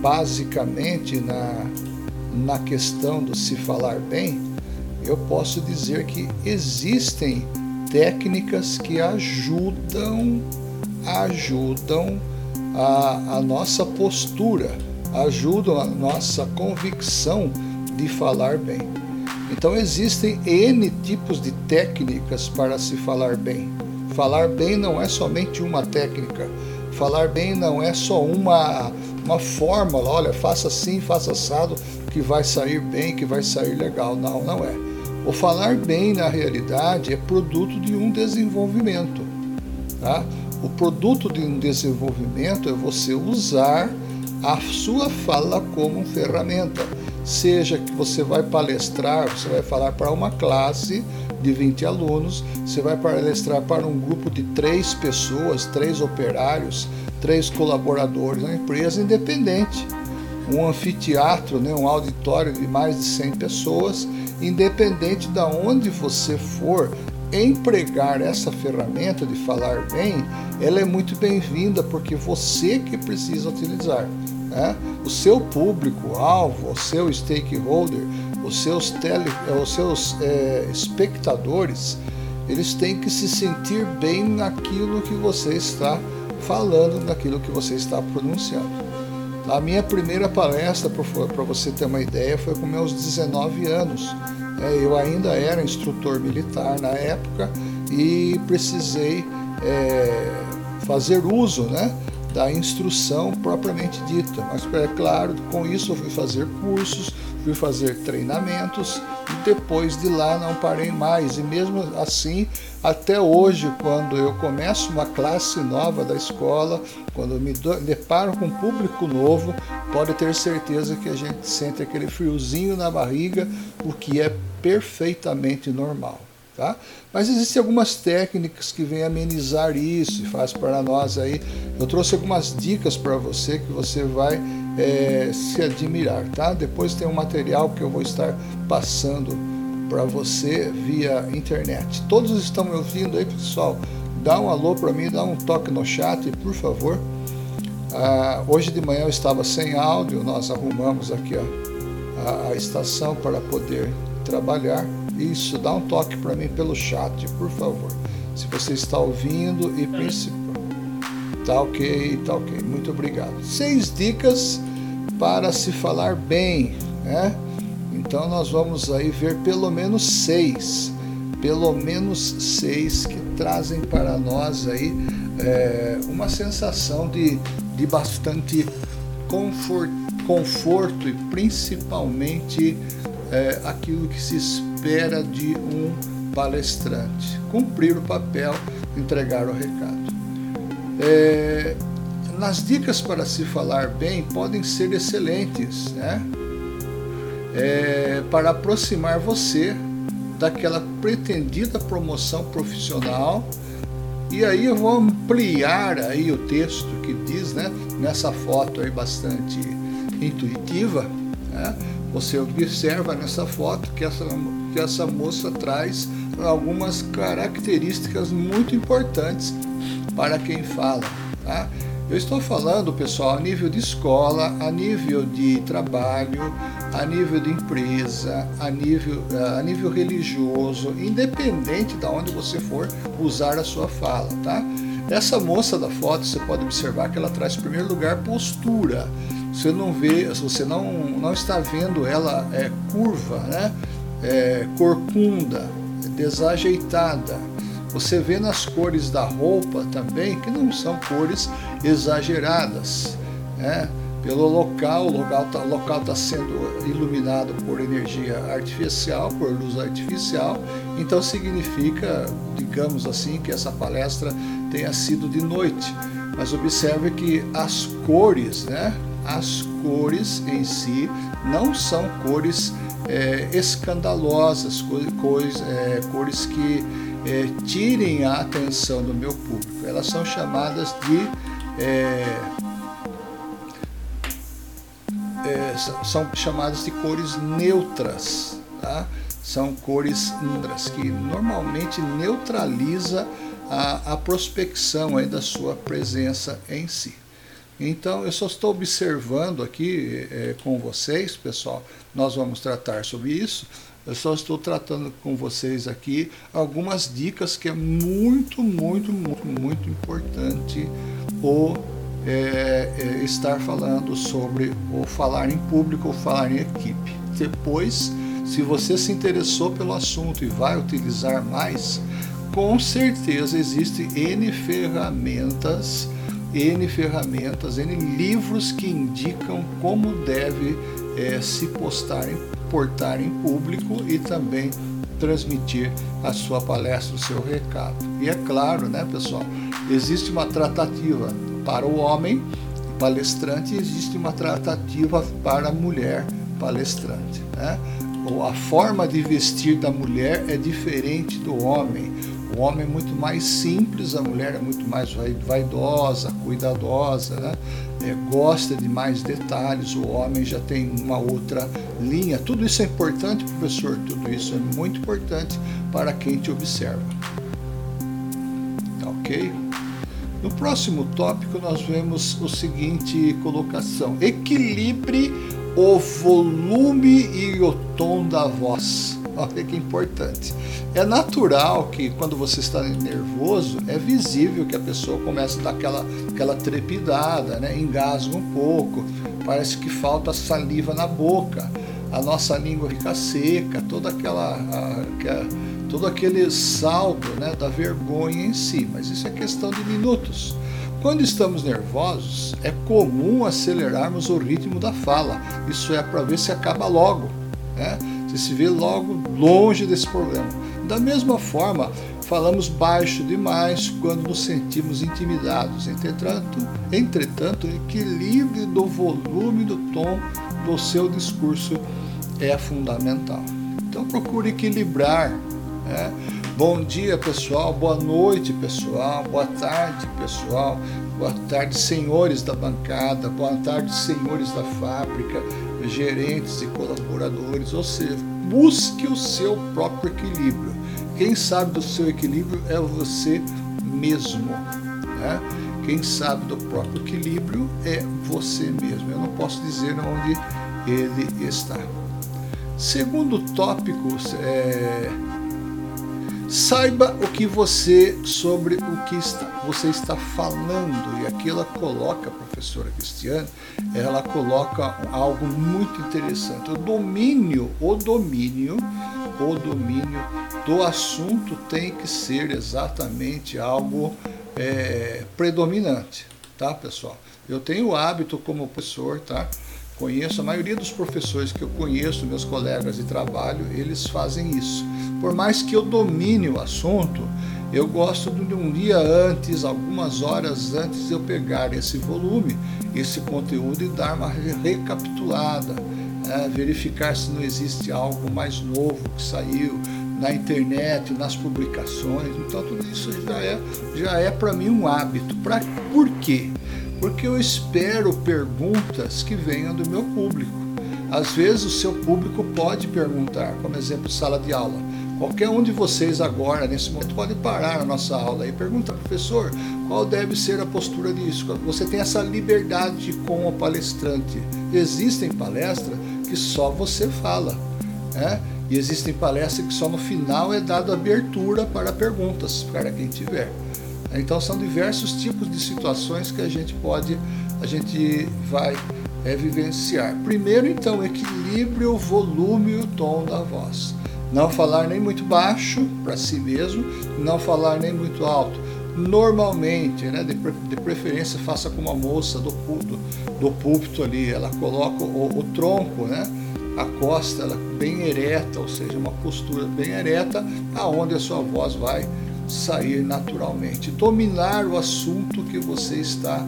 basicamente na, na questão do se falar bem, eu posso dizer que existem técnicas que ajudam, ajudam a, a nossa postura, ajudam a nossa convicção de falar bem. Então existem N tipos de técnicas para se falar bem. Falar bem não é somente uma técnica. Falar bem não é só uma, uma fórmula, olha, faça assim, faça assado, que vai sair bem, que vai sair legal. Não, não é. O falar bem, na realidade, é produto de um desenvolvimento. Tá? O produto de um desenvolvimento é você usar a sua fala como ferramenta. Seja que você vai palestrar, você vai falar para uma classe de 20 alunos, você vai palestrar para um grupo de três pessoas, três operários, três colaboradores na empresa independente. Um anfiteatro, né, um auditório de mais de 100 pessoas, independente de onde você for, empregar essa ferramenta de falar bem, ela é muito bem-vinda porque você que precisa utilizar. Né? O seu público-alvo, o seu stakeholder, os seus, tele, os seus é, espectadores, eles têm que se sentir bem naquilo que você está falando, naquilo que você está pronunciando. A minha primeira palestra, para você ter uma ideia, foi com meus 19 anos. É, eu ainda era instrutor militar na época e precisei é, fazer uso né, da instrução propriamente dita. Mas, é claro, com isso eu fui fazer cursos, fui fazer treinamentos e depois de lá não parei mais. E mesmo assim, até hoje, quando eu começo uma classe nova da escola, quando me deparo com um público novo, pode ter certeza que a gente sente aquele friozinho na barriga, o que é perfeitamente normal. Tá? Mas existem algumas técnicas que vêm amenizar isso e faz para nós aí. Eu trouxe algumas dicas para você que você vai é, se admirar, tá? Depois tem um material que eu vou estar passando para você via internet. Todos estão me ouvindo aí, pessoal? Dá um alô para mim, dá um toque no chat, por favor. Ah, hoje de manhã eu estava sem áudio, nós arrumamos aqui ó, a, a estação para poder trabalhar. Isso, dá um toque para mim pelo chat, por favor. Se você está ouvindo e principal. Tá ok, tá ok. Muito obrigado. Seis dicas para se falar bem, né? Então nós vamos aí ver pelo menos seis, pelo menos seis que trazem para nós aí é, uma sensação de, de bastante conforto, conforto e principalmente é, aquilo que se espera de um palestrante: cumprir o papel, entregar o recado. É, nas dicas para se falar bem podem ser excelentes, né? É, para aproximar você daquela pretendida promoção profissional. E aí eu vou ampliar aí o texto que diz, né, nessa foto aí bastante intuitiva, né? Você observa nessa foto que essa, que essa moça traz algumas características muito importantes para quem fala. Tá? Eu estou falando, pessoal, a nível de escola, a nível de trabalho, a nível de empresa, a nível, a nível religioso, independente de onde você for usar a sua fala, tá? Essa moça da foto, você pode observar que ela traz, em primeiro lugar, postura você não vê, você não, não está vendo ela é, curva, né? É, corcunda, desajeitada. Você vê nas cores da roupa também que não são cores exageradas. Né? Pelo local, o local está local tá sendo iluminado por energia artificial, por luz artificial, então significa, digamos assim, que essa palestra tenha sido de noite. Mas observe que as cores, né? As cores em si não são cores é, escandalosas, cores, é, cores que é, tirem a atenção do meu público. Elas são chamadas de é, é, são chamadas de cores neutras, tá? São cores neutras que normalmente neutraliza a, a prospecção aí da sua presença em si. Então, eu só estou observando aqui é, com vocês, pessoal, nós vamos tratar sobre isso. Eu só estou tratando com vocês aqui algumas dicas que é muito, muito, muito, muito importante o é, é, estar falando sobre o falar em público ou falar em equipe. Depois, se você se interessou pelo assunto e vai utilizar mais, com certeza existem N ferramentas N ferramentas, N livros que indicam como deve é, se postar, portar em público e também transmitir a sua palestra, o seu recado. E é claro, né, pessoal, existe uma tratativa para o homem palestrante e existe uma tratativa para a mulher palestrante. Né? A forma de vestir da mulher é diferente do homem. O homem é muito mais simples, a mulher é muito mais vaidosa, cuidadosa, né? é, gosta de mais detalhes, o homem já tem uma outra linha. Tudo isso é importante, professor, tudo isso é muito importante para quem te observa. Tá ok? No próximo tópico, nós vemos o seguinte colocação: equilibre o volume e o tom da voz. Olha que importante. É natural que quando você está nervoso, é visível que a pessoa começa a dar aquela, aquela trepidada, né? engasga um pouco, parece que falta saliva na boca, a nossa língua fica seca, toda aquela, a, todo aquele saldo né, da vergonha em si. Mas isso é questão de minutos. Quando estamos nervosos, é comum acelerarmos o ritmo da fala. Isso é para ver se acaba logo. Né? Você se vê logo longe desse problema. Da mesma forma, falamos baixo demais quando nos sentimos intimidados. Entretanto, entretanto, equilíbrio do volume do tom do seu discurso é fundamental. Então procure equilibrar. Né? Bom dia, pessoal. Boa noite, pessoal. Boa tarde, pessoal. Boa tarde, senhores da bancada. Boa tarde, senhores da fábrica gerentes e colaboradores, ou seja, busque o seu próprio equilíbrio. Quem sabe do seu equilíbrio é você mesmo. Né? Quem sabe do próprio equilíbrio é você mesmo. Eu não posso dizer onde ele está. Segundo tópico, é, Saiba o que você sobre o que está, você está falando. E aqui ela coloca, a professora Cristiane, ela coloca algo muito interessante. O domínio, o domínio, o domínio do assunto tem que ser exatamente algo é, predominante, tá, pessoal? Eu tenho o hábito como professor, tá? Conheço a maioria dos professores que eu conheço, meus colegas de trabalho, eles fazem isso. Por mais que eu domine o assunto, eu gosto de um dia antes, algumas horas antes, eu pegar esse volume, esse conteúdo e dar uma recapitulada, né? verificar se não existe algo mais novo que saiu na internet, nas publicações. Então tudo isso já é, já é para mim um hábito. Pra, por quê? Porque eu espero perguntas que venham do meu público. Às vezes o seu público pode perguntar, como exemplo, sala de aula. Qualquer um de vocês agora, nesse momento, pode parar a nossa aula e perguntar, professor, qual deve ser a postura disso? Você tem essa liberdade com o palestrante. Existem palestras que só você fala, né? E existem palestras que só no final é dado abertura para perguntas, para quem tiver. Então são diversos tipos de situações que a gente pode, a gente vai é, vivenciar. Primeiro, então, equilíbrio, volume e o tom da voz. Não falar nem muito baixo para si mesmo, não falar nem muito alto. Normalmente, né, de, de preferência, faça como a moça do, do, do púlpito ali, ela coloca o, o tronco, né, a costa ela bem ereta, ou seja, uma postura bem ereta, aonde a sua voz vai sair naturalmente. Dominar o assunto que você está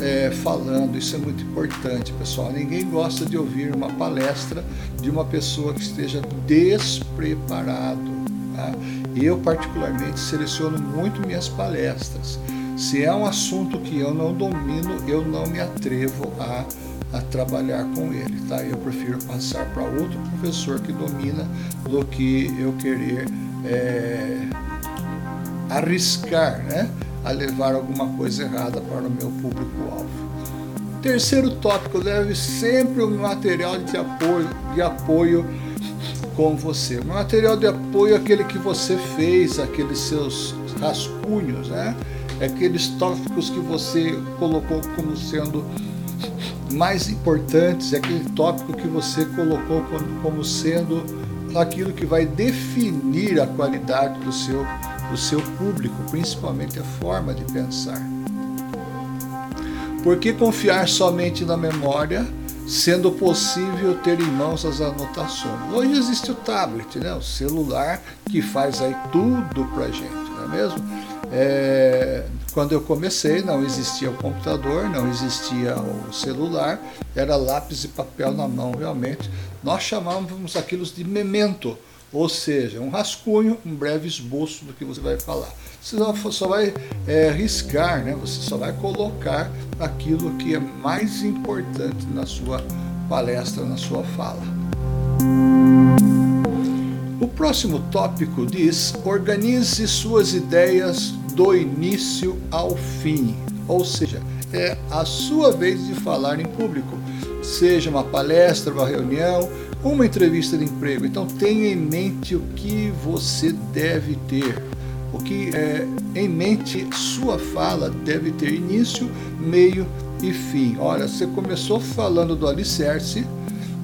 é, falando, isso é muito importante, pessoal. Ninguém gosta de ouvir uma palestra de uma pessoa que esteja despreparado. Tá? Eu, particularmente, seleciono muito minhas palestras. Se é um assunto que eu não domino, eu não me atrevo a, a trabalhar com ele. Tá? Eu prefiro passar para outro professor que domina do que eu querer. É, arriscar né, a levar alguma coisa errada para o meu público-alvo. Terceiro tópico, leve sempre o material de apoio, de apoio com você. O material de apoio é aquele que você fez, aqueles seus rascunhos, né? Aqueles tópicos que você colocou como sendo mais importantes, é aquele tópico que você colocou como sendo aquilo que vai definir a qualidade do seu, do seu público, principalmente a forma de pensar. Por que confiar somente na memória, sendo possível ter em mãos as anotações? Hoje existe o tablet, né? o celular, que faz aí tudo para gente, não é mesmo? É, quando eu comecei, não existia o computador, não existia o celular, era lápis e papel na mão, realmente. Nós chamávamos aquilo de memento, ou seja, um rascunho, um breve esboço do que você vai falar. Você só vai é, riscar, né? você só vai colocar aquilo que é mais importante na sua palestra, na sua fala. O próximo tópico diz: organize suas ideias do início ao fim. Ou seja, é a sua vez de falar em público, seja uma palestra, uma reunião, uma entrevista de emprego. Então tenha em mente o que você deve ter. O que é em mente sua fala deve ter início, meio e fim. Olha, você começou falando do alicerce,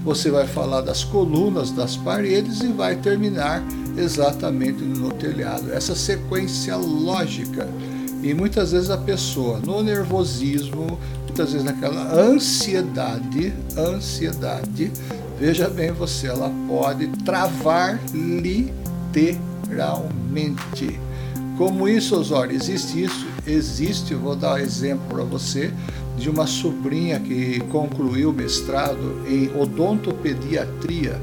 você vai falar das colunas, das paredes e vai terminar exatamente no telhado. Essa sequência lógica. E muitas vezes a pessoa, no nervosismo, muitas vezes naquela ansiedade, ansiedade, veja bem você, ela pode travar literalmente. Como isso, Osório? Existe isso? Existe, vou dar um exemplo para você de uma sobrinha que concluiu o mestrado em odontopediatria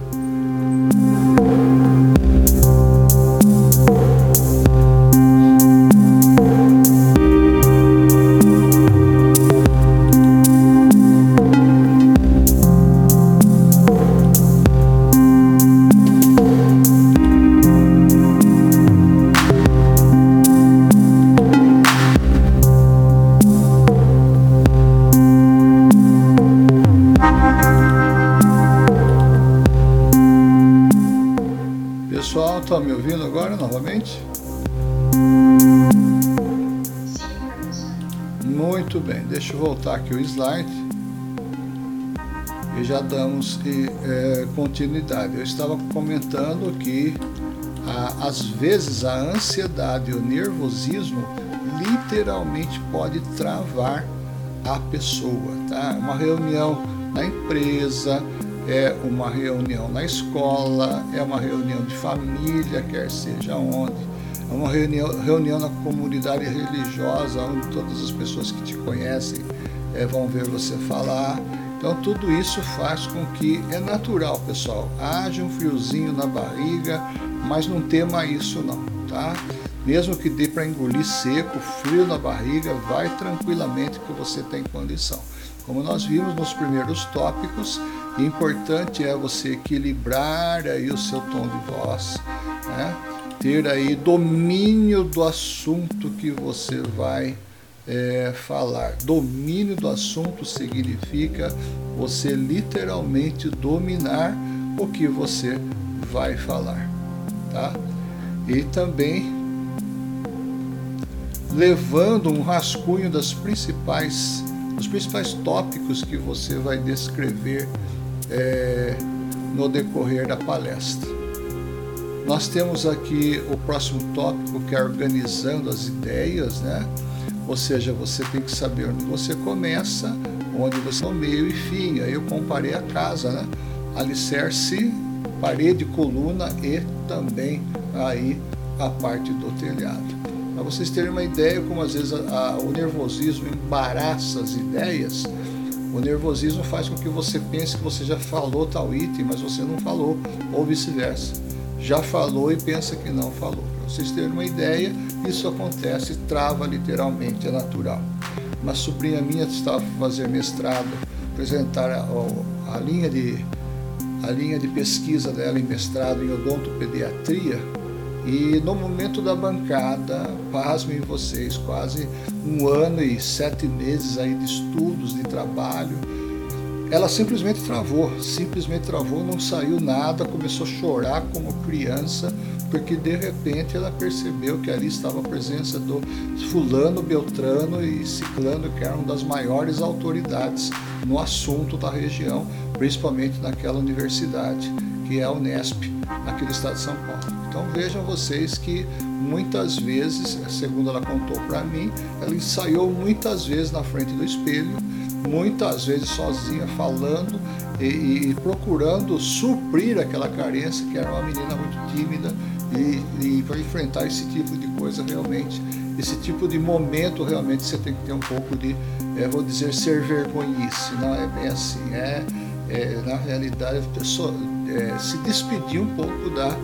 Muito bem, deixa eu voltar aqui o slide e já damos é, continuidade. Eu estava comentando que a, às vezes a ansiedade e o nervosismo literalmente pode travar a pessoa, tá? Uma reunião na empresa, é uma reunião na escola, é uma reunião de família, quer seja onde é uma reunião, reunião na comunidade religiosa, onde todas as pessoas que te conhecem é, vão ver você falar. Então, tudo isso faz com que é natural, pessoal. Haja um friozinho na barriga, mas não tema isso, não, tá? Mesmo que dê para engolir seco, frio na barriga, vai tranquilamente que você tem condição. Como nós vimos nos primeiros tópicos, importante é você equilibrar aí o seu tom de voz, né? Ter aí domínio do assunto que você vai é, falar. Domínio do assunto significa você literalmente dominar o que você vai falar, tá? E também levando um rascunho das principais, dos principais tópicos que você vai descrever é, no decorrer da palestra. Nós temos aqui o próximo tópico que é organizando as ideias, né? Ou seja, você tem que saber onde você começa, onde você é o meio e fim. Aí eu comparei a casa, né? Alicerce, parede, coluna e também aí a parte do telhado. Para vocês terem uma ideia como às vezes a, a, o nervosismo embaraça as ideias, o nervosismo faz com que você pense que você já falou tal item, mas você não falou, ou vice-versa já falou e pensa que não falou. Para vocês terem uma ideia, isso acontece, trava literalmente, é natural. Uma sobrinha minha estava fazendo mestrado, apresentar a, a, linha de, a linha de pesquisa dela em mestrado em odontopediatria, E no momento da bancada, pasmem vocês, quase um ano e sete meses aí de estudos, de trabalho, ela simplesmente travou, simplesmente travou, não saiu nada, começou a chorar como criança, porque de repente ela percebeu que ali estava a presença do fulano, beltrano e ciclano, que eram das maiores autoridades no assunto da região, principalmente naquela universidade, que é a Unesp, naquele estado de São Paulo. Então vejam vocês que muitas vezes, segundo ela contou para mim, ela ensaiou muitas vezes na frente do espelho, muitas vezes sozinha, falando e, e, procurando suprir aquela carência, que era uma menina muito tímida, e, e para enfrentar esse tipo de coisa realmente, esse tipo de momento realmente você tem que ter um pouco de, é, vou dizer, ser vergonhice, não é bem assim, é, é na realidade a pessoa é, se despedir um pouco da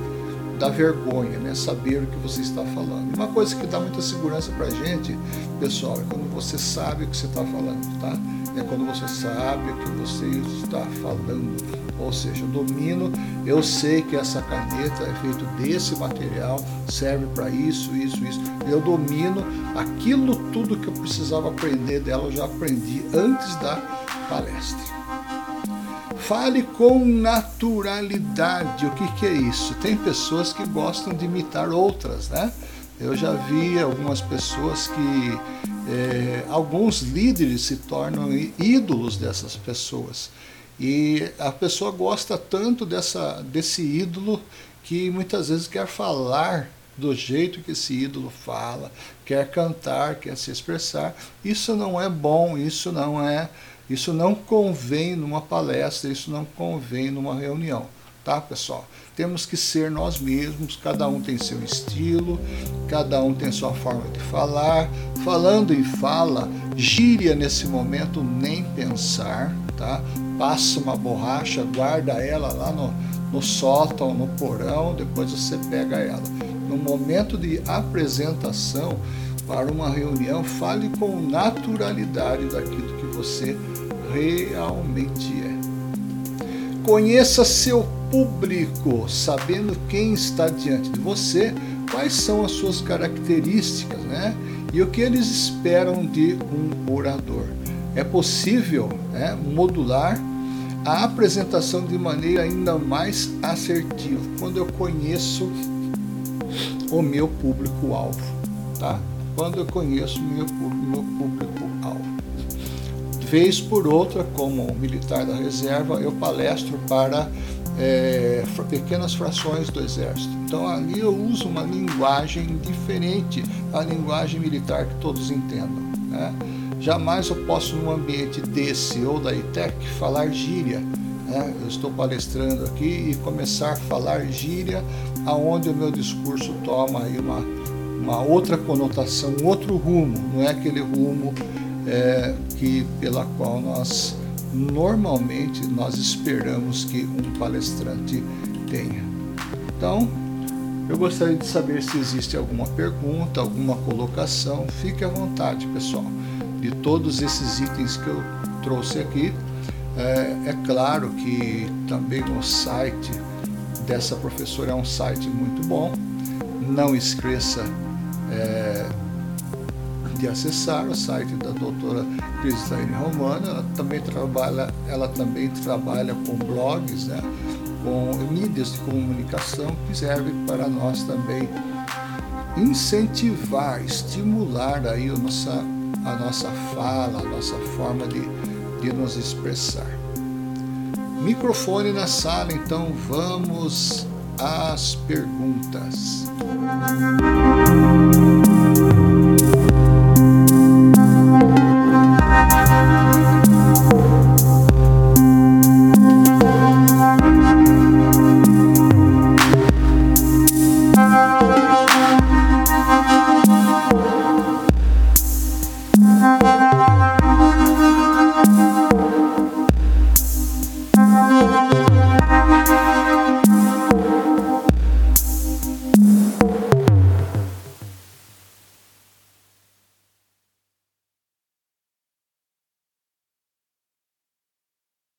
da vergonha, né? saber o que você está falando. Uma coisa que dá muita segurança para gente, pessoal, é quando você sabe o que você está falando, tá? É quando você sabe o que você está falando. Ou seja, domino, eu sei que essa caneta é feita desse material, serve para isso, isso, isso. Eu domino aquilo tudo que eu precisava aprender dela, eu já aprendi antes da palestra. Fale com naturalidade. O que, que é isso? Tem pessoas que gostam de imitar outras, né? Eu já vi algumas pessoas que é, alguns líderes se tornam ídolos dessas pessoas. E a pessoa gosta tanto dessa, desse ídolo que muitas vezes quer falar do jeito que esse ídolo fala, quer cantar, quer se expressar. Isso não é bom, isso não é isso não convém numa palestra, isso não convém numa reunião, tá, pessoal? Temos que ser nós mesmos, cada um tem seu estilo, cada um tem sua forma de falar. Falando em fala, gíria nesse momento nem pensar, tá? Passa uma borracha, guarda ela lá no, no sótão, no porão, depois você pega ela. No momento de apresentação para uma reunião, fale com naturalidade daquilo que você realmente é. Conheça seu público, sabendo quem está diante de você, quais são as suas características, né? E o que eles esperam de um orador. É possível né, modular a apresentação de maneira ainda mais assertiva quando eu conheço o meu público-alvo, tá? Quando eu conheço o meu, público-alvo. Vez por outra, como militar da reserva, eu palestro para é, pequenas frações do exército. Então ali eu uso uma linguagem diferente da linguagem militar que todos entendam. Né? Jamais eu posso, num ambiente desse ou da ITEC, falar gíria. Né? Eu estou palestrando aqui e começar a falar gíria, aonde o meu discurso toma aí uma, uma outra conotação, um outro rumo, não é aquele rumo é, que pela qual nós normalmente nós esperamos que um palestrante tenha. Então, eu gostaria de saber se existe alguma pergunta, alguma colocação. Fique à vontade, pessoal. De todos esses itens que eu trouxe aqui, é, é claro que também o site dessa professora é um site muito bom. Não esqueça é, de acessar o site da doutora Cristiane Romano. Ela também trabalha, ela também trabalha com blogs, né, com mídias de comunicação que servem para nós também incentivar, estimular aí a nossa, a nossa fala, a nossa forma de, de nos expressar. Microfone na sala, então vamos às perguntas. Música